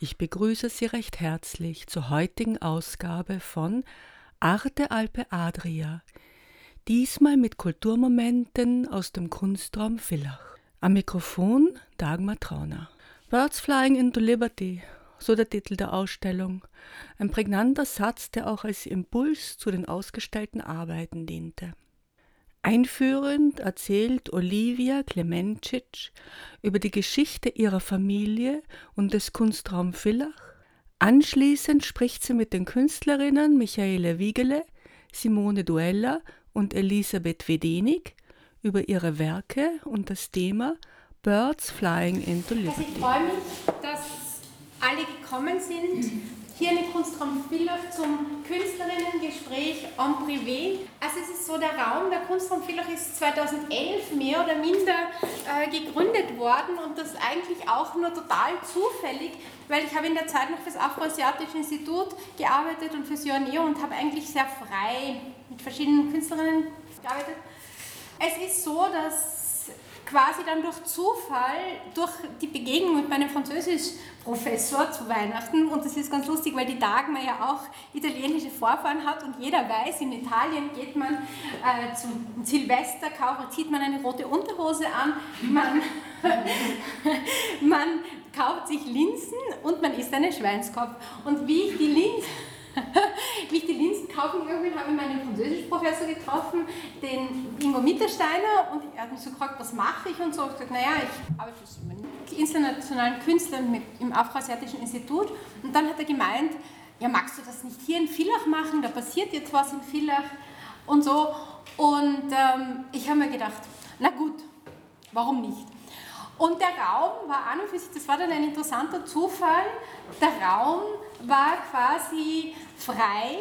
ich begrüße Sie recht herzlich zur heutigen Ausgabe von Arte Alpe Adria. Diesmal mit Kulturmomenten aus dem Kunstraum Villach. Am Mikrofon Dagmar Trauner. Birds Flying into Liberty, so der Titel der Ausstellung. Ein prägnanter Satz, der auch als Impuls zu den ausgestellten Arbeiten diente. Einführend erzählt Olivia Klemencic über die Geschichte ihrer Familie und des Kunstraum Villach. Anschließend spricht sie mit den Künstlerinnen Michaele Wiegele, Simone Duella und Elisabeth Wedenig über ihre Werke und das Thema Birds Flying into Liberty. Also ich freue mich, dass alle gekommen sind hier in Kunstraum Villach zum Künstlerinnengespräch en privé. Also es ist so, der Raum der Kunstraum Villach ist 2011 mehr oder minder äh, gegründet worden und das eigentlich auch nur total zufällig, weil ich habe in der Zeit noch fürs Afroasiatische Institut gearbeitet und fürs Joanneo und habe eigentlich sehr frei mit verschiedenen Künstlerinnen gearbeitet. Es ist so, dass quasi dann durch Zufall, durch die Begegnung mit meinem Französischprofessor zu Weihnachten, und das ist ganz lustig, weil die Dagmar ja auch italienische Vorfahren hat und jeder weiß, in Italien geht man äh, zum Silvester, zieht man eine rote Unterhose an, man, man kauft sich Linsen und man isst einen Schweinskopf. Und wie ich die Linsen wie ich die Linsen kaufen gegangen habe ich meinen Französischprofessor getroffen, den Ingo Mittersteiner, und er hat mich so gefragt, was mache ich und so. Ich habe gesagt, naja, ich arbeite für internationalen Künstler im Afroasiatischen Institut. Und dann hat er gemeint, ja, magst du das nicht hier in Villach machen? Da passiert jetzt was in Villach und so. Und ähm, ich habe mir gedacht, na gut, warum nicht? Und der Raum war an und für sich, das war dann ein interessanter Zufall, der Raum war quasi frei.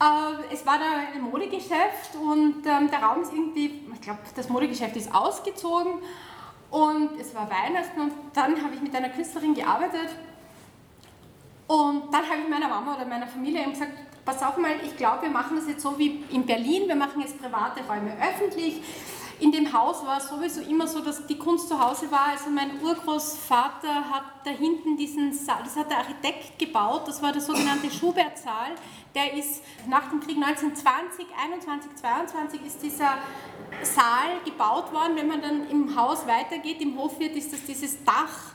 Äh, es war da ein Modegeschäft und ähm, der Raum ist irgendwie, ich glaube, das Modegeschäft ist ausgezogen und es war Weihnachten und dann habe ich mit einer Künstlerin gearbeitet und dann habe ich meiner Mama oder meiner Familie gesagt, pass auf mal, ich glaube, wir machen das jetzt so wie in Berlin, wir machen jetzt private Räume öffentlich in dem Haus war es sowieso immer so, dass die Kunst zu Hause war. Also mein Urgroßvater hat da hinten diesen Saal, das hat der Architekt gebaut, das war der sogenannte Schubert-Saal. Der ist nach dem Krieg 1920, 21, 22 ist dieser Saal gebaut worden. Wenn man dann im Haus weitergeht, im Hof wird, ist das dieses Dach,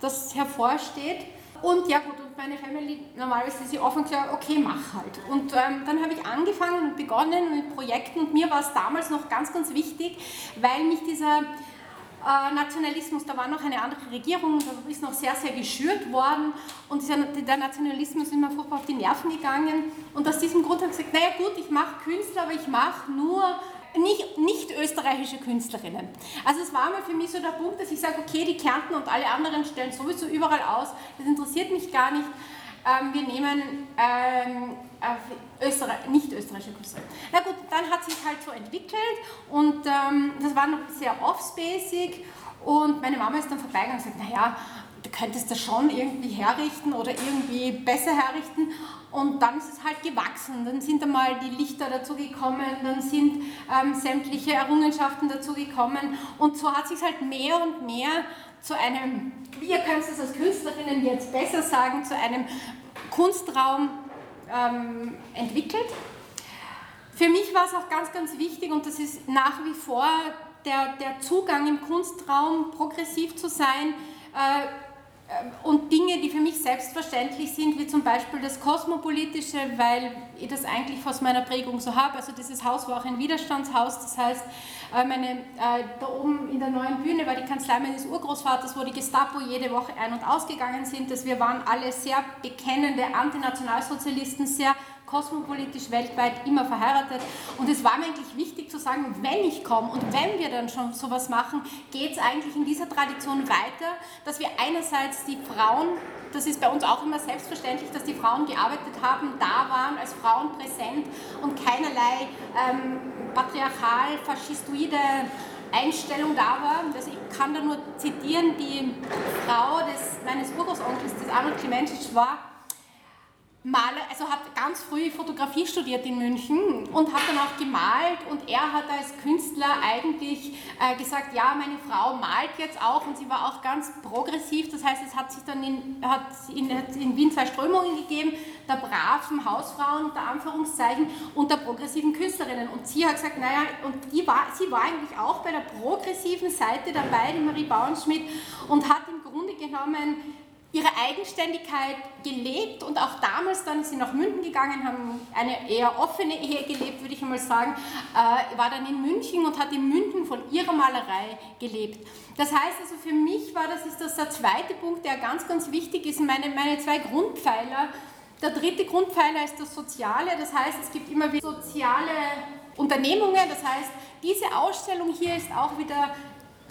das hervorsteht. Und ja gut, meine Family, normalerweise ist sie offen klar, okay, mach halt. Und ähm, dann habe ich angefangen und begonnen mit Projekten. Und mir war es damals noch ganz, ganz wichtig, weil mich dieser äh, Nationalismus, da war noch eine andere Regierung, da ist noch sehr, sehr geschürt worden. Und dieser, der Nationalismus ist mir furchtbar auf die Nerven gegangen. Und aus diesem Grund habe ich gesagt, naja gut, ich mache Künstler, aber ich mache nur nicht, nicht österreichische Künstlerinnen. Also es war mal für mich so der Punkt, dass ich sage, okay, die Kärnten und alle anderen stellen sowieso überall aus, das interessiert mich gar nicht. Ähm, wir nehmen ähm, äh, Österreich, nicht österreichische Künstler. Na gut, dann hat sich halt so entwickelt und ähm, das war noch sehr off-spacig und meine Mama ist dann vorbeigegangen und gesagt, naja, du könntest das schon irgendwie herrichten oder irgendwie besser herrichten. Und dann ist es halt gewachsen. Dann sind einmal die Lichter dazu gekommen, dann sind ähm, sämtliche Errungenschaften dazu gekommen. Und so hat sich halt mehr und mehr zu einem, wir können es als Künstlerinnen jetzt besser sagen, zu einem Kunstraum ähm, entwickelt. Für mich war es auch ganz, ganz wichtig und das ist nach wie vor der, der Zugang im Kunstraum, progressiv zu sein, äh, und Dinge, die für mich selbstverständlich sind, wie zum Beispiel das Kosmopolitische, weil ich das eigentlich aus meiner Prägung so habe. Also dieses Haus war auch ein Widerstandshaus, das heißt, äh, meine, äh, da oben in der neuen Bühne war die Kanzlei meines Urgroßvaters, wo die Gestapo jede Woche ein- und ausgegangen sind. Dass wir waren alle sehr bekennende Antinationalsozialisten, sehr kosmopolitisch weltweit immer verheiratet. Und es war mir eigentlich wichtig zu sagen, wenn ich komme und wenn wir dann schon sowas machen, geht es eigentlich in dieser Tradition weiter, dass wir einerseits die Frauen das ist bei uns auch immer selbstverständlich, dass die Frauen gearbeitet haben, da waren, als Frauen präsent und keinerlei ähm, patriarchal, faschistoide Einstellung da war. Also ich kann da nur zitieren, die Frau des, meines Urgroßonkels, des Arnold Clementic, war Maler, also hat ganz früh Fotografie studiert in München und hat dann auch gemalt und er hat als Künstler eigentlich äh, gesagt, ja, meine Frau malt jetzt auch und sie war auch ganz progressiv, das heißt, es hat sich dann in, hat in, in Wien zwei Strömungen gegeben, der braven Hausfrauen unter Anführungszeichen und der progressiven Künstlerinnen. Und sie hat gesagt, naja, und die war, sie war eigentlich auch bei der progressiven Seite dabei, die Marie Bauernschmidt und hat im Grunde genommen ihre Eigenständigkeit gelebt und auch damals dann ist sie nach München gegangen, haben eine eher offene Ehe gelebt, würde ich einmal sagen, äh, war dann in München und hat in München von ihrer Malerei gelebt. Das heißt also für mich war das ist das der zweite Punkt, der ganz, ganz wichtig ist, meine, meine zwei Grundpfeiler. Der dritte Grundpfeiler ist das Soziale, das heißt es gibt immer wieder soziale Unternehmungen, das heißt diese Ausstellung hier ist auch wieder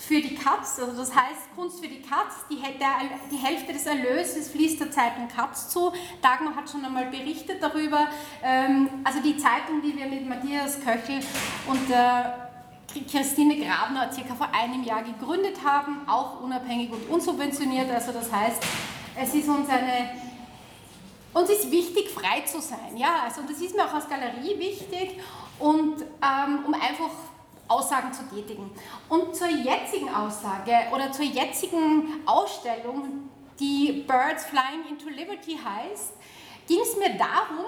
für die Katz, also das heißt Kunst für die Katz, die, der, die Hälfte des Erlöses fließt der Zeitung Katz zu. Dagmar hat schon einmal berichtet darüber. Ähm, also die Zeitung, die wir mit Matthias Köchel und äh, Christine Grabner circa vor einem Jahr gegründet haben, auch unabhängig und unsubventioniert. Also das heißt, es ist uns eine uns ist wichtig, frei zu sein. Ja, also das ist mir auch als Galerie wichtig und ähm, um einfach Aussagen zu tätigen. Und zur jetzigen Aussage oder zur jetzigen Ausstellung, die Birds Flying into Liberty heißt, ging es mir darum,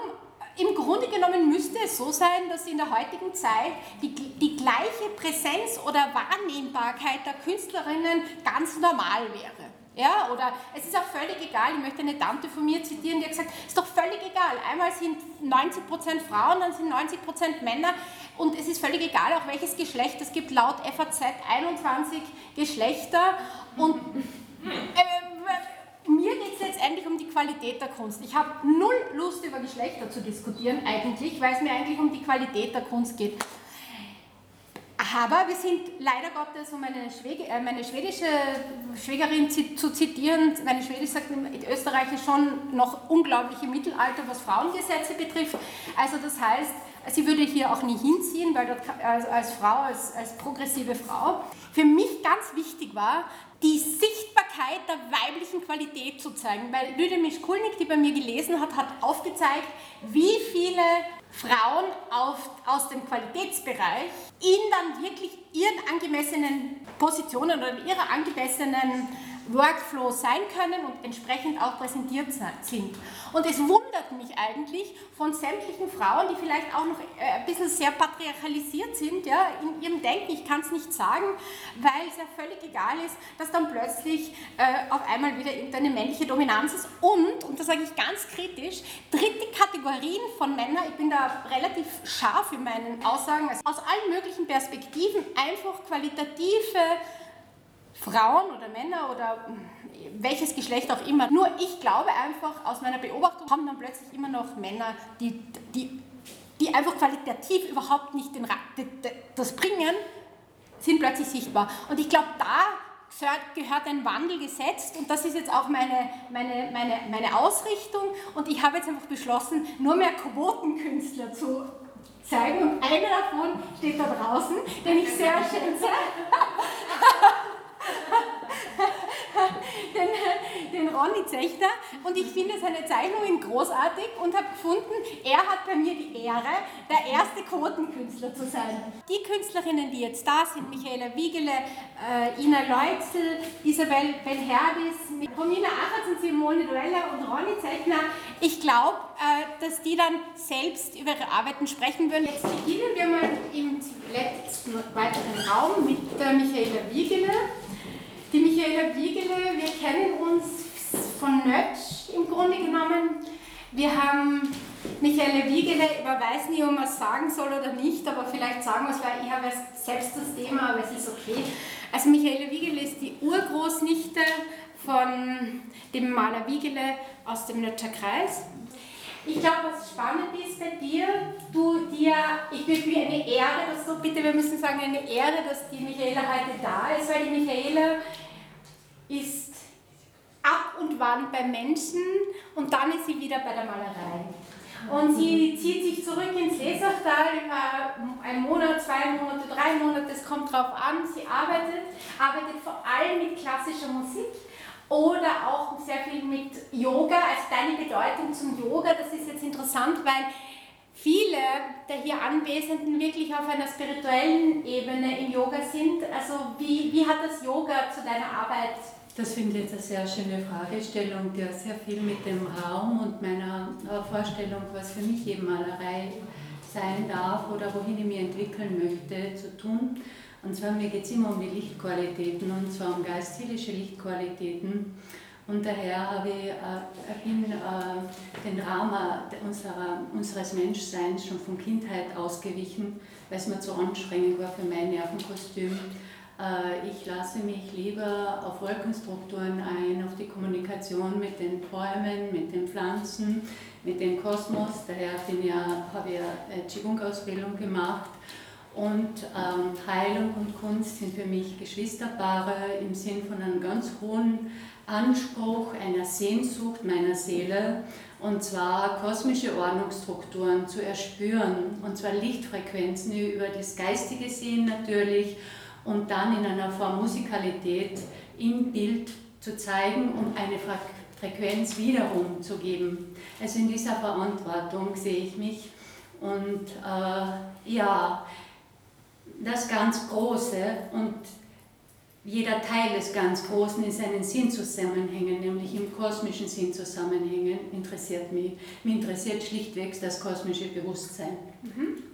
im Grunde genommen müsste es so sein, dass in der heutigen Zeit die, die gleiche Präsenz oder Wahrnehmbarkeit der Künstlerinnen ganz normal wäre. Ja, oder es ist auch völlig egal, ich möchte eine Tante von mir zitieren, die hat gesagt, es ist doch völlig egal, einmal sind 90% Frauen, dann sind 90% Männer und es ist völlig egal, auch welches Geschlecht es gibt, laut FAZ 21 Geschlechter und äh, mir geht es letztendlich um die Qualität der Kunst. Ich habe null Lust über Geschlechter zu diskutieren eigentlich, weil es mir eigentlich um die Qualität der Kunst geht. Aber wir sind leider Gottes, um meine, Schwäge, äh, meine schwedische Schwägerin zu zitieren, meine Schwedisch sagt, in Österreich ist schon noch unglaubliche Mittelalter, was Frauengesetze betrifft. Also das heißt, sie würde hier auch nie hinziehen, weil dort als, als Frau, als, als progressive Frau. Für mich ganz wichtig war, die Sichtbarkeit der weiblichen Qualität zu zeigen, weil Lüde Mischkulnik, die bei mir gelesen hat, hat aufgezeigt, wie viele Frauen auf, aus dem Qualitätsbereich in dann wirklich ihren angemessenen Positionen oder in ihrer angemessenen Workflow sein können und entsprechend auch präsentiert sind. Und es wundert mich eigentlich von sämtlichen Frauen, die vielleicht auch noch äh, ein bisschen sehr patriarchalisiert sind ja, in ihrem Denken, ich kann es nicht sagen, weil es ja völlig egal ist, dass dann plötzlich äh, auf einmal wieder irgendeine männliche Dominanz ist und, und das sage ich ganz kritisch, dritte Kategorien von Männern, ich bin da relativ scharf in meinen Aussagen, also aus allen möglichen Perspektiven einfach qualitative Frauen oder Männer oder hm, welches Geschlecht auch immer. Nur ich glaube einfach, aus meiner Beobachtung kommen dann plötzlich immer noch Männer, die, die, die einfach qualitativ überhaupt nicht den, das bringen, sind plötzlich sichtbar. Und ich glaube, da gehört ein Wandel gesetzt und das ist jetzt auch meine, meine, meine, meine Ausrichtung und ich habe jetzt einfach beschlossen, nur mehr Quotenkünstler zu zeigen und einer davon steht da draußen, den ich sehr schätze. den, den Ronny Zechter und ich finde seine Zeichnungen großartig und habe gefunden, er hat bei mir die Ehre, der erste Quotenkünstler zu sein. Die Künstlerinnen, die jetzt da sind, Michaela Wiegele, äh, Ina Leutzel, Isabel Belherdis, Romina Achatz und Simone Duella und Ronny Zeichner, ich glaube, äh, dass die dann selbst über ihre Arbeiten sprechen würden. Jetzt beginnen wir mal im letzten weiteren Raum mit der Michaela Wiegele. Die Michaela Wiegele, wir kennen uns von Nötsch im Grunde genommen. Wir haben Michaela Wiegele, ich weiß nicht, ob man es sagen soll oder nicht, aber vielleicht sagen wir es, weil ich habe selbst das Thema, aber es ist okay. Also Michaela Wiegele ist die Urgroßnichte von dem Maler Wiegele aus dem Nötscher Kreis. Ich glaube, was spannend ist bei dir, du dir, ich bin für eine Ehre, dass du, bitte, wir müssen sagen, eine Ehre, dass die Michaela heute da ist, weil die Michaela ist ab und wann bei Menschen und dann ist sie wieder bei der Malerei. Und sie zieht sich zurück ins Lesachtal über einen Monat, zwei Monate, drei Monate, es kommt drauf an. Sie arbeitet, arbeitet vor allem mit klassischer Musik oder auch sehr viel mit Yoga. Also deine Bedeutung zum Yoga, das ist jetzt interessant, weil viele der hier Anwesenden wirklich auf einer spirituellen Ebene im Yoga sind. Also wie, wie hat das Yoga zu deiner Arbeit das finde ich jetzt eine sehr schöne Fragestellung, die hat sehr viel mit dem Raum und meiner Vorstellung, was für mich eben Malerei sein darf oder wohin ich mich entwickeln möchte, zu tun. Und zwar mir geht es immer um die Lichtqualitäten und zwar um geistliche Lichtqualitäten. Und daher habe ich, äh, bin äh, den Rahmen unserer, unseres Menschseins schon von Kindheit ausgewichen, weil es mir zu anstrengend war für mein Nervenkostüm. Äh, ich lasse mich lieber auf Wolkenstrukturen ein, auf die Kommunikation mit den Bäumen, mit den Pflanzen, mit dem Kosmos. Daher ja, habe ich eine Qigong-Ausbildung gemacht. Und ähm, Heilung und Kunst sind für mich Geschwisterpaare im Sinn von einem ganz hohen Anspruch, einer Sehnsucht meiner Seele, und zwar kosmische Ordnungsstrukturen zu erspüren, und zwar Lichtfrequenzen über das geistige Sehen natürlich und dann in einer Form Musikalität im Bild zu zeigen und eine Frequenz wiederum zu geben. Also in dieser Verantwortung sehe ich mich und äh, ja, das ganz Große und jeder Teil des ganz Großen in seinen Sinnzusammenhängen, nämlich im kosmischen Sinnzusammenhängen, interessiert mich. Mich interessiert schlichtweg das kosmische Bewusstsein. Mhm.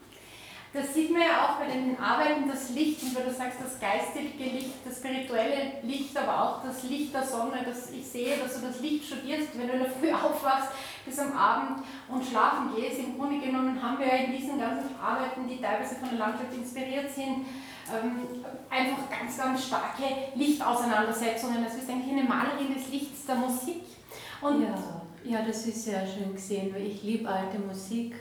Das sieht man ja auch bei den Arbeiten, das Licht, weil du sagst, das geistige Licht, das spirituelle Licht, aber auch das Licht der Sonne, das ich sehe, dass du das Licht studierst, wenn du in der Früh aufwachst bis am Abend und schlafen gehst. Im Grunde genommen haben wir ja in diesen ganzen Arbeiten, die teilweise von der Landschaft inspiriert sind, ähm, einfach ganz, ganz starke Lichtauseinandersetzungen. Das ist eigentlich eine Malerin des Lichts der Musik. Und ja, ja, das ist sehr schön gesehen, weil ich liebe alte Musik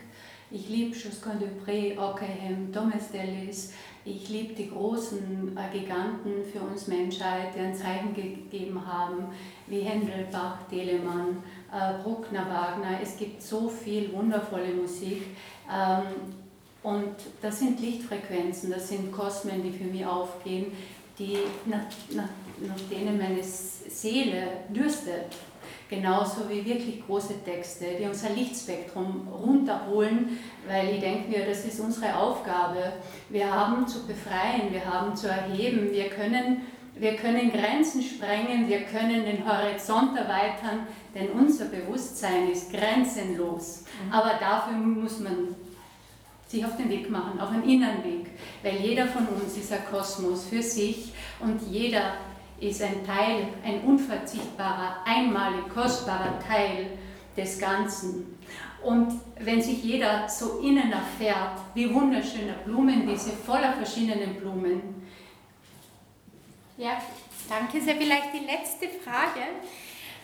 ich liebe Josquin Dupré, Ockham, Thomas Dellis. Ich liebe die großen äh, Giganten für uns Menschheit, die ein Zeichen gegeben haben, wie Händel, Bach, Telemann, äh, Bruckner, Wagner. Es gibt so viel wundervolle Musik. Ähm, und das sind Lichtfrequenzen, das sind Kosmen, die für mich aufgehen, die, nach, nach, nach denen meine Seele dürstet genauso wie wirklich große Texte, die unser Lichtspektrum runterholen, weil ich denke mir, das ist unsere Aufgabe. Wir haben zu befreien, wir haben zu erheben, wir können, wir können Grenzen sprengen, wir können den Horizont erweitern, denn unser Bewusstsein ist grenzenlos. Mhm. Aber dafür muss man sich auf den Weg machen, auf einen inneren Weg, weil jeder von uns ist ein Kosmos für sich und jeder ist ein Teil, ein unverzichtbarer, einmalig kostbarer Teil des Ganzen. Und wenn sich jeder so innen erfährt, wie wunderschöne Blumenwiese voller verschiedenen Blumen. Ja, danke sehr. Vielleicht die letzte Frage.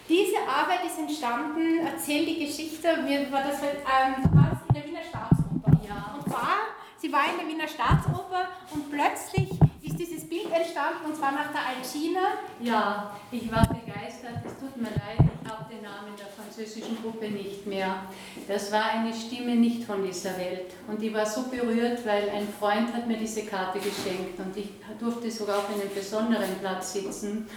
Diese Arbeit ist entstanden, erzähl die Geschichte, mir war das halt, ähm, in der Wiener Staatsoper. Ja. Und zwar, sie war in der Wiener Staatsoper und plötzlich ist dieses Bild entstanden und zwar nach der Alcina. Ja, ich war begeistert. Es tut mir leid, ich habe den Namen der französischen Gruppe nicht mehr. Das war eine Stimme nicht von dieser Welt. Und ich war so berührt, weil ein Freund hat mir diese Karte geschenkt und ich durfte sogar auf einem besonderen Platz sitzen.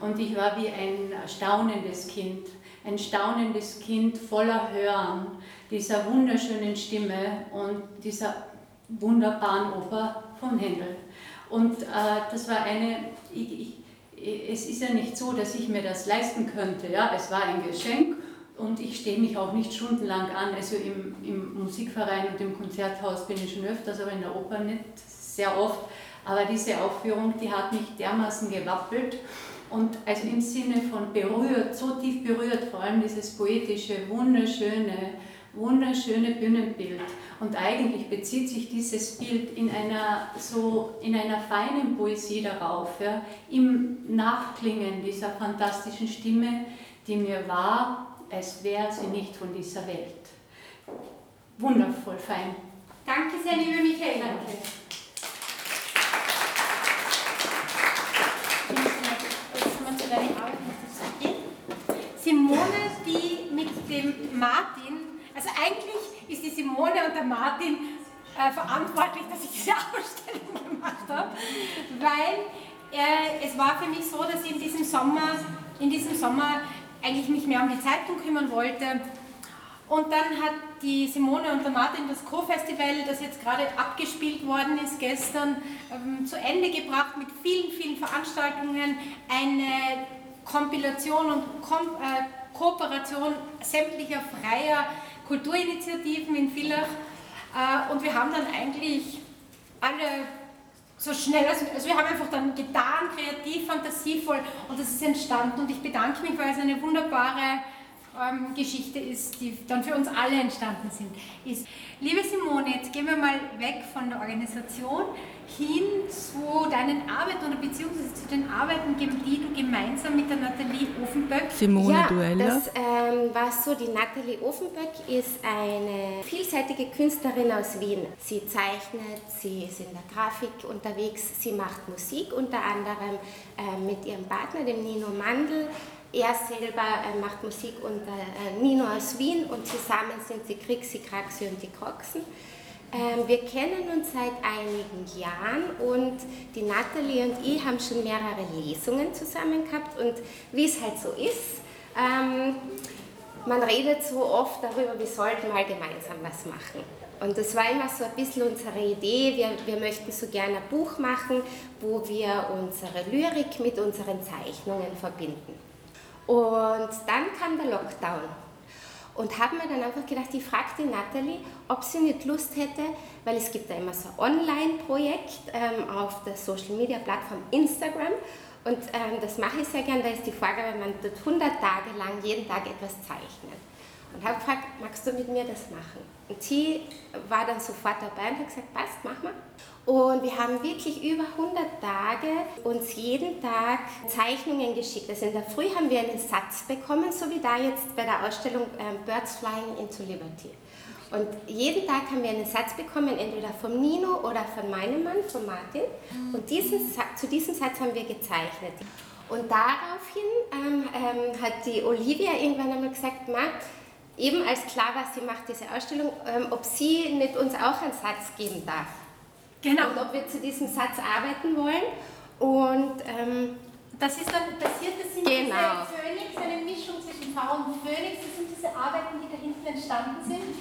Und ich war wie ein staunendes Kind. Ein staunendes Kind voller Hören dieser wunderschönen Stimme und dieser wunderbaren Oper von Händel. Und äh, das war eine, ich, ich, es ist ja nicht so, dass ich mir das leisten könnte. Ja? Es war ein Geschenk und ich stehe mich auch nicht stundenlang an. Also im, im Musikverein und im Konzerthaus bin ich schon öfters, aber in der Oper nicht sehr oft. Aber diese Aufführung, die hat mich dermaßen gewappelt und also im Sinne von berührt, so tief berührt, vor allem dieses poetische, wunderschöne, wunderschöne Bühnenbild. Und eigentlich bezieht sich dieses Bild in einer, so, in einer feinen Poesie darauf, ja, im Nachklingen dieser fantastischen Stimme, die mir war, als wäre sie nicht von dieser Welt. wundervoll fein. Danke sehr, liebe Michaela. Danke. Simone, die mit dem Martin, also eigentlich ist die Simone und der Martin äh, verantwortlich, dass ich diese Ausstellung gemacht habe, weil äh, es war für mich so, dass ich in diesem Sommer, in diesem Sommer eigentlich mich mehr um die Zeitung kümmern wollte. Und dann hat die Simone und der Martin das Co-Festival, das jetzt gerade abgespielt worden ist gestern, ähm, zu Ende gebracht mit vielen, vielen Veranstaltungen, eine Kompilation und Kom äh, Kooperation sämtlicher freier Kulturinitiativen in Villach. Äh, und wir haben dann eigentlich alle so schnell, also, also wir haben einfach dann getan, kreativ, fantasievoll und das ist entstanden und ich bedanke mich, weil es eine wunderbare ähm, Geschichte ist, die dann für uns alle entstanden sind, ist. Liebe Simone, jetzt gehen wir mal weg von der Organisation hin zu deinen Arbeiten oder beziehungsweise zu den Arbeiten, die du gemeinsam mit der Nathalie Ofenböck. Simone ja, Duella. Das ähm, war so, die Nathalie Ofenböck ist eine vielseitige Künstlerin aus Wien. Sie zeichnet, sie ist in der Grafik unterwegs, sie macht Musik, unter anderem äh, mit ihrem Partner, dem Nino Mandl. Er selber äh, macht Musik unter äh, Nino aus Wien und zusammen sind sie Krixi, Kraxi und die Kroxen. Ähm, wir kennen uns seit einigen Jahren und die Nathalie und ich haben schon mehrere Lesungen zusammen gehabt und wie es halt so ist, ähm, man redet so oft darüber, wir sollten mal gemeinsam was machen. Und das war immer so ein bisschen unsere Idee. Wir, wir möchten so gerne ein Buch machen, wo wir unsere Lyrik mit unseren Zeichnungen verbinden. Und dann kam der Lockdown. Und habe mir dann einfach gedacht, ich frage die Nathalie, ob sie nicht Lust hätte, weil es gibt da immer so ein Online-Projekt ähm, auf der Social-Media-Plattform Instagram. Und ähm, das mache ich sehr gern, da ist die Vorgabe, man tut 100 Tage lang jeden Tag etwas zeichnen. Und habe gefragt, magst du mit mir das machen? Und sie war dann sofort dabei und hat gesagt, passt, mach mal. Und wir haben wirklich über 100 Tage uns jeden Tag Zeichnungen geschickt. Also in der Früh haben wir einen Satz bekommen, so wie da jetzt bei der Ausstellung ähm, Birds Flying into Liberty. Und jeden Tag haben wir einen Satz bekommen, entweder vom Nino oder von meinem Mann, von Martin. Und diesen, zu diesem Satz haben wir gezeichnet. Und daraufhin ähm, ähm, hat die Olivia irgendwann einmal gesagt, Ma, eben als klar war, sie macht diese Ausstellung, ähm, ob sie nicht uns auch einen Satz geben darf. Genau. Und ob wir zu diesem Satz arbeiten wollen. Und ähm, das ist dann passiert, das sind Genau. diese Phoenix, eine Mischung zwischen V und Phoenix, das sind diese Arbeiten, die da hinten entstanden sind.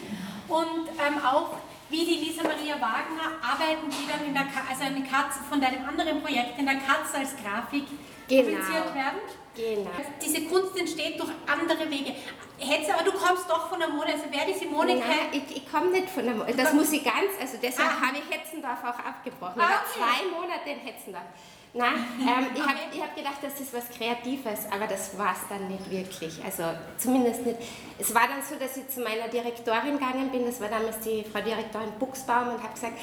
Und ähm, auch wie die Lisa Maria Wagner arbeiten, die dann in der Ka also eine Katze von deinem anderen Projekt in der Katze als Grafik Genau. publiziert werden. genau. Diese Kunst entsteht durch andere Wege. Hättest, aber du kommst doch von der Mode, also wer die Simone Nein, kennt, ich, ich komme nicht von der Mo Das muss ich ganz, also deshalb Ah. habe ich Hetzendorf auch abgebrochen. Ah, Ich war okay. zwei Monate in Hetzendorf. Nein, ähm, ich habe ich hab gedacht, das ist was Kreatives, aber das war es dann nicht wirklich. Also zumindest nicht. Es war dann so, dass ich zu meiner Direktorin gegangen bin, das war damals die Frau Direktorin Buchsbaum und habe gesagt,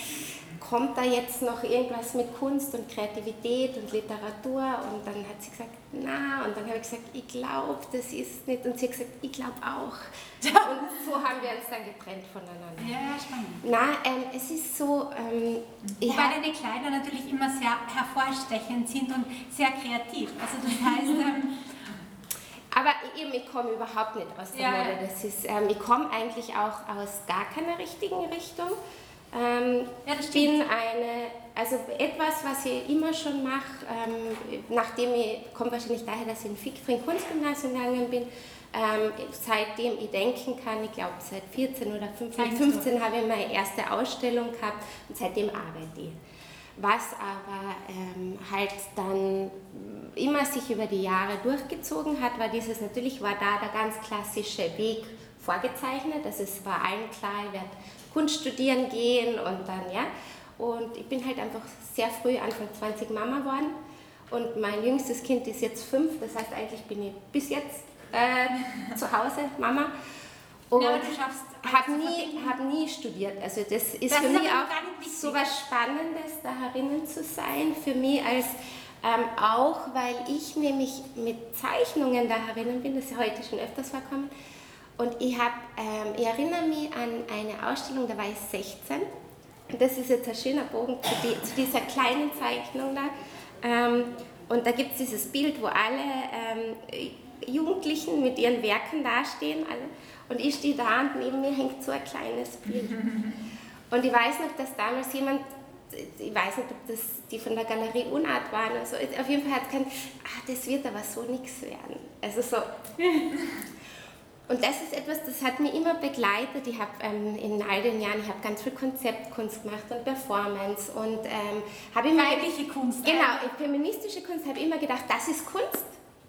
kommt da jetzt noch irgendwas mit Kunst und Kreativität und Literatur? Und dann hat sie gesagt, na. Und dann habe ich gesagt, ich glaube, das ist nicht. Und sie hat gesagt, ich glaube auch. Und so haben wir uns dann getrennt voneinander. Ja, spannend. Na, ähm, es ist so, ähm, ich Wobei hab, deine Kleider natürlich immer sehr hervorstechend sind und sehr kreativ. Also das heißt, ähm, aber eben, ich komme überhaupt nicht aus der Ja, Mode. ja. Das ist, ähm, ich komme eigentlich auch aus gar keiner richtigen Richtung. Ähm, Ja, ich bin eine, also etwas, was ich immer schon mache, ähm, nachdem ich, kommt wahrscheinlich daher, dass ich in Fickfring Kunstgymnasium gegangen bin, ähm, seitdem ich denken kann, ich glaube seit 14 oder 15, Zeichnest du? 15 habe ich meine erste Ausstellung gehabt und seitdem arbeite ich. Was aber ähm, halt dann immer sich über die Jahre durchgezogen hat, war dieses, natürlich war da der ganz klassische Weg vorgezeichnet, also es war allen klar, ich werde Kunst studieren gehen und dann, ja, und ich bin halt einfach sehr früh, Anfang 20 Mama geworden. Und mein jüngstes Kind ist jetzt fünf, das heißt eigentlich bin ich bis jetzt äh, zu Hause Mama. Und Ja, habe nie, hab nie studiert, also das ist Das für ist mich auch so was Spannendes, da herinnen zu sein, für mich als ähm, auch, weil ich nämlich mit Zeichnungen da herinnen bin, das ist ja heute schon öfters vorkommen, Und ich, hab, ähm, ich erinnere mich an eine Ausstellung, da war ich 16. Und das ist jetzt ein schöner Bogen zu, die, zu dieser kleinen Zeichnung da. Ähm, und da gibt es dieses Bild, wo alle ähm, Jugendlichen mit ihren Werken dastehen. Alle. Und ich stehe da und neben mir hängt so ein kleines Bild. Und ich weiß noch, dass damals jemand, ich weiß nicht, ob das die von der Galerie Unart waren oder so, auf jeden Fall hat es gesagt, ah, das wird aber so nichts werden. Also so. Und das ist etwas, das hat mich immer begleitet. Ich habe ähm, in all den Jahren, ich habe ganz viel Konzeptkunst gemacht und Performance und ähm, habe immer weibliche Kunst. Genau, feministische Kunst habe immer gedacht, das ist Kunst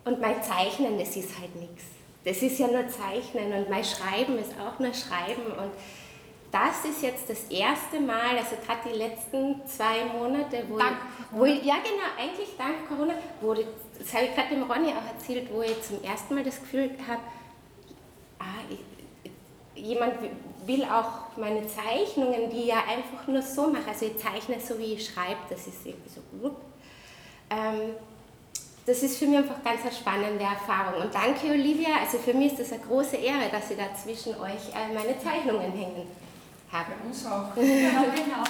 und mein Zeichnen, das ist halt nichts. Das ist ja nur Zeichnen und mein Schreiben ist auch nur Schreiben und das ist jetzt das erste Mal, also gerade die letzten zwei Monate, wo, dank ich, wo ich, ja genau, eigentlich dank Corona, wo ich, das habe ich gerade dem Ronny auch erzählt, wo ich zum ersten Mal das Gefühl habe, ah, ich, jemand will auch meine Zeichnungen, die ich ja einfach nur so mache, also ich zeichne so, wie ich schreibe, das ist irgendwie so gut. Ähm, das ist für mich einfach ganz eine spannende Erfahrung. Und danke, Olivia. Also für mich ist das eine große Ehre, dass ich da zwischen euch äh, meine Zeichnungen hängen habe. Für uns auch. ja, genau.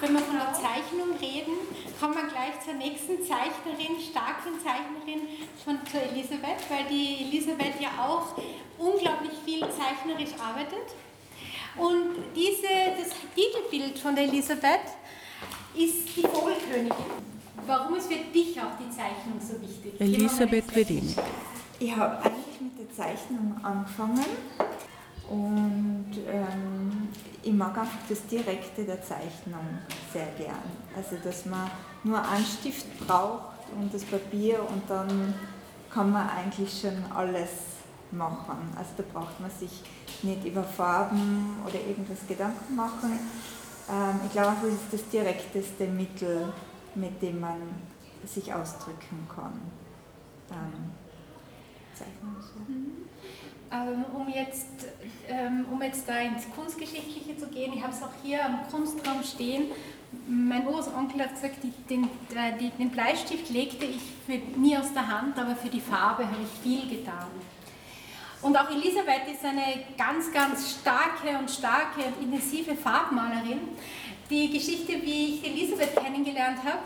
wenn wir von der Zeichnung reden, kommen wir gleich zur nächsten Zeichnerin, starken Zeichnerin von zur Elisabeth, weil die Elisabeth ja auch unglaublich viel zeichnerisch arbeitet. Und diese, das Titelbild von der Elisabeth ist die Vogelkönigin. Warum ist für dich auch die Zeichnung so wichtig? Elisabeth Wedin. Ich habe eigentlich mit der Zeichnung angefangen und ähm, ich mag einfach das Direkte der Zeichnung sehr gern. Also, dass man nur einen Stift braucht und das Papier und dann kann man eigentlich schon alles machen. Also, da braucht man sich nicht über Farben oder irgendwas Gedanken machen. Ähm, ich glaube, das ist das direkteste Mittel, mit dem man sich ausdrücken kann. Ähm, Ähm, um, jetzt, ähm, um jetzt da ins Kunstgeschichtliche zu gehen, ich habe es auch hier am Kunstraum stehen. Mein Urosonkel hat gesagt, den, die, den Bleistift legte ich für, nie aus der Hand, aber für die Farbe habe ich viel getan. Und auch Elisabeth ist eine ganz, ganz starke und starke und intensive Farbmalerin. Die Geschichte, wie ich Elisabeth kennengelernt habe,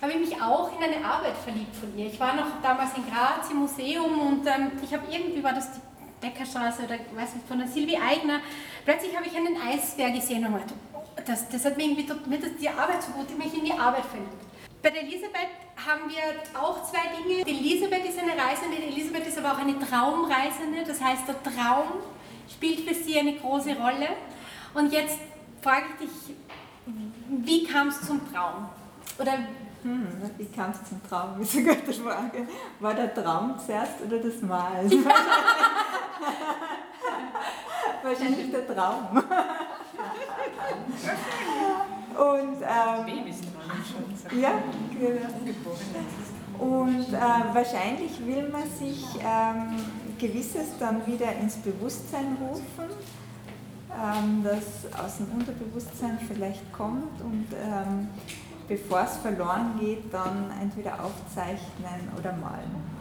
habe ich mich auch in eine Arbeit verliebt von ihr. Ich war noch damals in Graz im Museum und ähm, ich habe irgendwie, war das die Beckerstraße oder weiß nicht, von der Silvi Eigner, plötzlich habe ich einen Eisbär gesehen und meinte, oh, das, das hat mir irgendwie mir das, die Arbeit so gut, ich mich in die Arbeit verliebt. Bei der Elisabeth haben wir auch zwei Dinge. Die Elisabeth ist eine Reisende, die Elisabeth ist aber auch eine Traumreisende. Das heißt, der Traum spielt für sie eine große Rolle. Und jetzt frage ich dich, wie kam es zum Traum? Oder hm, wie kam es zum Traum? Das ist eine gute Frage. War der Traum zuerst oder das Mal? Ja. Wahrscheinlich der Traum. Und, ähm, Babys schon. Ja, genau. Und äh, wahrscheinlich will man sich ähm, Gewisses dann wieder ins Bewusstsein rufen, ähm, das aus dem Unterbewusstsein vielleicht kommt und ähm, bevor es verloren geht, dann entweder aufzeichnen oder malen.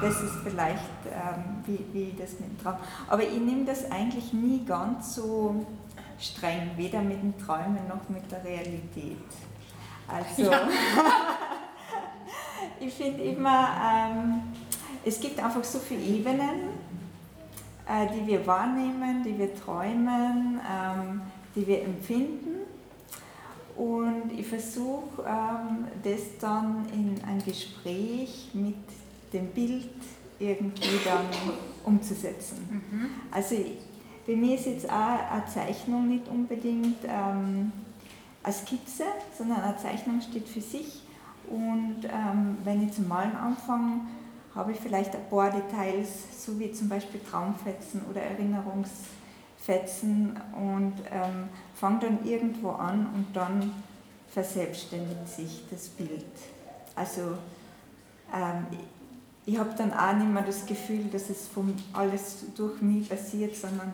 Das ist vielleicht, ähm, wie, wie das mit dem Traum. Aber ich nehme das eigentlich nie ganz so streng, weder mit den Träumen noch mit der Realität. Also, ja. ich finde immer, ähm, es gibt einfach so viele Ebenen, äh, die wir wahrnehmen, die wir träumen, ähm, die wir empfinden. Und ich versuche ähm, das dann in ein Gespräch mit dem Bild irgendwie dann umzusetzen. Mhm. Also bei mir ist jetzt auch eine Zeichnung nicht unbedingt ähm, eine Skizze, sondern eine Zeichnung steht für sich. Und ähm, wenn ich zum Malen anfange, habe ich vielleicht ein paar Details, so wie zum Beispiel Traumfetzen oder Erinnerungsfetzen und ähm, fange dann irgendwo an und dann verselbstständigt sich das Bild. Also ähm, ich habe dann auch nicht mehr das Gefühl, dass es vom alles durch mich passiert, sondern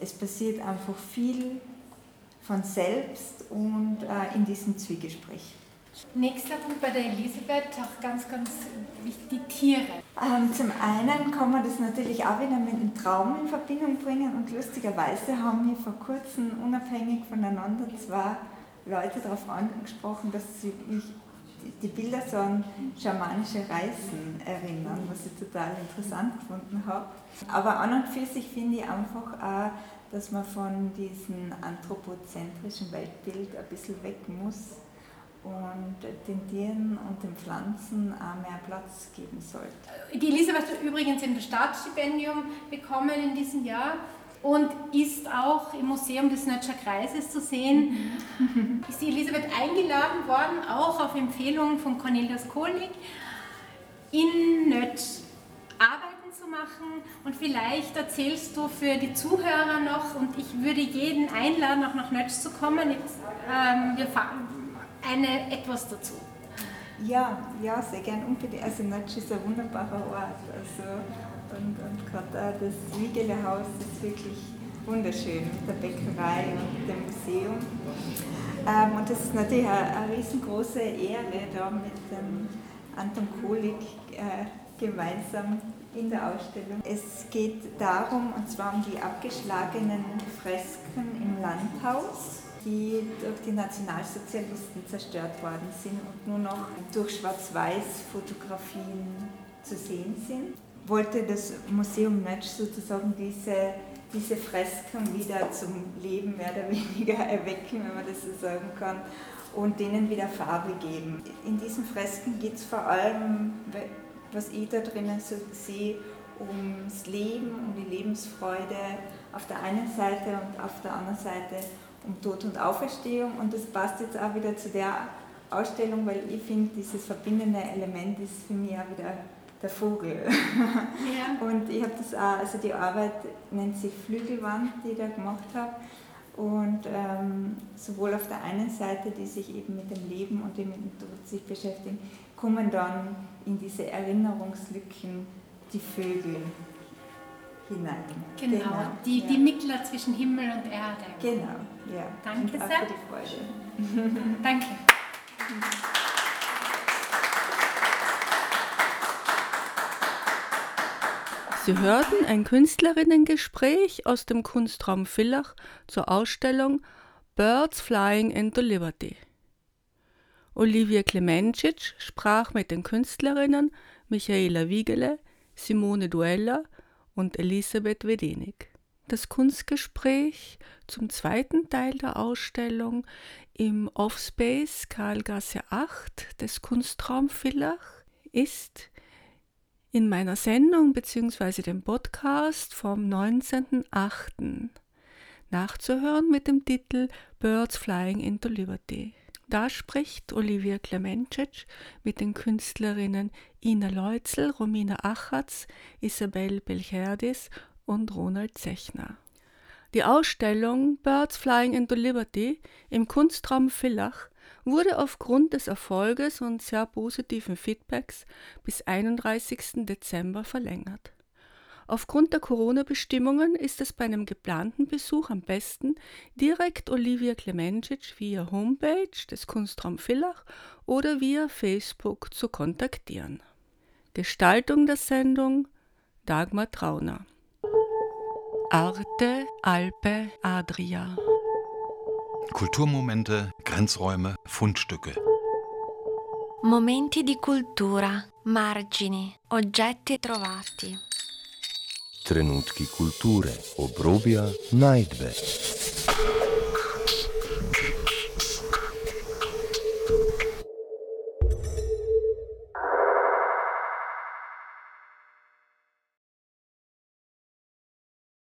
es passiert einfach viel von selbst und äh, in diesem Zwiegespräch. Nächster Punkt bei der Elisabeth, auch ganz, ganz wichtig, die Tiere. Ähm, zum einen kann man das natürlich auch wieder mit einem Traum in Verbindung bringen und lustigerweise haben mir vor kurzem unabhängig voneinander zwei Leute darauf angesprochen, dass sie mich die Bilder so an schamanische Reisen erinnern, was ich total interessant gefunden habe. Aber an und für sich finde ich einfach auch, dass man von diesem anthropozentrischen Weltbild ein bisschen weg muss und den Tieren und den Pflanzen auch mehr Platz geben sollte. Die Elisabeth hat übrigens ein Staatsstipendium bekommen in diesem Jahr und ist auch im Museum des Nötscher Kreises zu sehen. Mhm. Ist die Elisabeth eingeladen worden, auch auf Empfehlung von Cornelius Kohlig, in Nötsch Arbeiten zu machen. Und vielleicht erzählst du für die Zuhörer noch, und ich würde jeden einladen, auch nach Nötsch zu kommen. Jetzt, ähm, wir eine, etwas dazu. Ja, ja, sehr gern unbedingt. Also Nötsch ist ein wunderbarer Ort. Also und, und gerade das Wiegelehaus ist wirklich wunderschön mit der Bäckerei und dem Museum. Ähm, und das ist natürlich eine, eine, riesengroße Ehre, da mit dem Anton Kohlig äh, gemeinsam in der Ausstellung. Es geht darum, und zwar um die abgeschlagenen Fresken im Landhaus, die durch die Nationalsozialisten zerstört worden sind und nur noch durch Schwarz-Weiß-Fotografien zu sehen sind wollte das Museum Match sozusagen diese, diese Fresken wieder zum Leben mehr oder weniger erwecken, wenn man das so sagen kann, und denen wieder Farbe geben. In diesen Fresken geht es vor allem, was ich da drinnen so sehe, ums Leben, um die Lebensfreude auf der einen Seite und auf der anderen Seite um Tod und Auferstehung. Und das passt jetzt auch wieder zu der Ausstellung, weil ich finde, dieses verbindende Element ist für mich auch wieder der Vogel. Ja. Und ich habe das auch, also die Arbeit nennt sich Flügelwand, die ich da gemacht habe. Und ähm, sowohl auf der einen Seite, die sich eben mit dem Leben und dem Tod sich beschäftigen, kommen dann in diese Erinnerungslücken die Vögel hinein. Genau, genau. Die, ja. die Mittler zwischen Himmel und Erde. Genau, ja. Danke und sehr. für die Freude. Danke. Sie hörten ein Künstlerinnengespräch aus dem Kunstraum Villach zur Ausstellung Birds Flying into Liberty. Olivia Klemencic sprach mit den Künstlerinnen Michaela Wiegele, Simone Duella und Elisabeth Wedenig. Das Kunstgespräch zum zweiten Teil der Ausstellung im Offspace Karlgasse 8 des Kunstraum Villach ist in meiner Sendung bzw. dem Podcast vom 19.08. nachzuhören mit dem Titel Birds Flying into Liberty. Da spricht Olivia Klemencic mit den Künstlerinnen Ina Leutzel, Romina Achatz, Isabel Belcherdis und Ronald Zechner. Die Ausstellung Birds Flying into Liberty im Kunstraum Villach wurde aufgrund des Erfolges und sehr positiven Feedbacks bis 31. Dezember verlängert. Aufgrund der Corona-Bestimmungen ist es bei einem geplanten Besuch am besten, direkt Olivia Klemencic via Homepage des Kunstraum Villach oder via Facebook zu kontaktieren. Gestaltung der Sendung Dagmar Trauner. Arte Alpe Adria Kulturmomente, Grenzräume, Fundstücke. Momenti di cultura, margini, oggetti trovati. Trenutki kulture, obrobja, najdbe.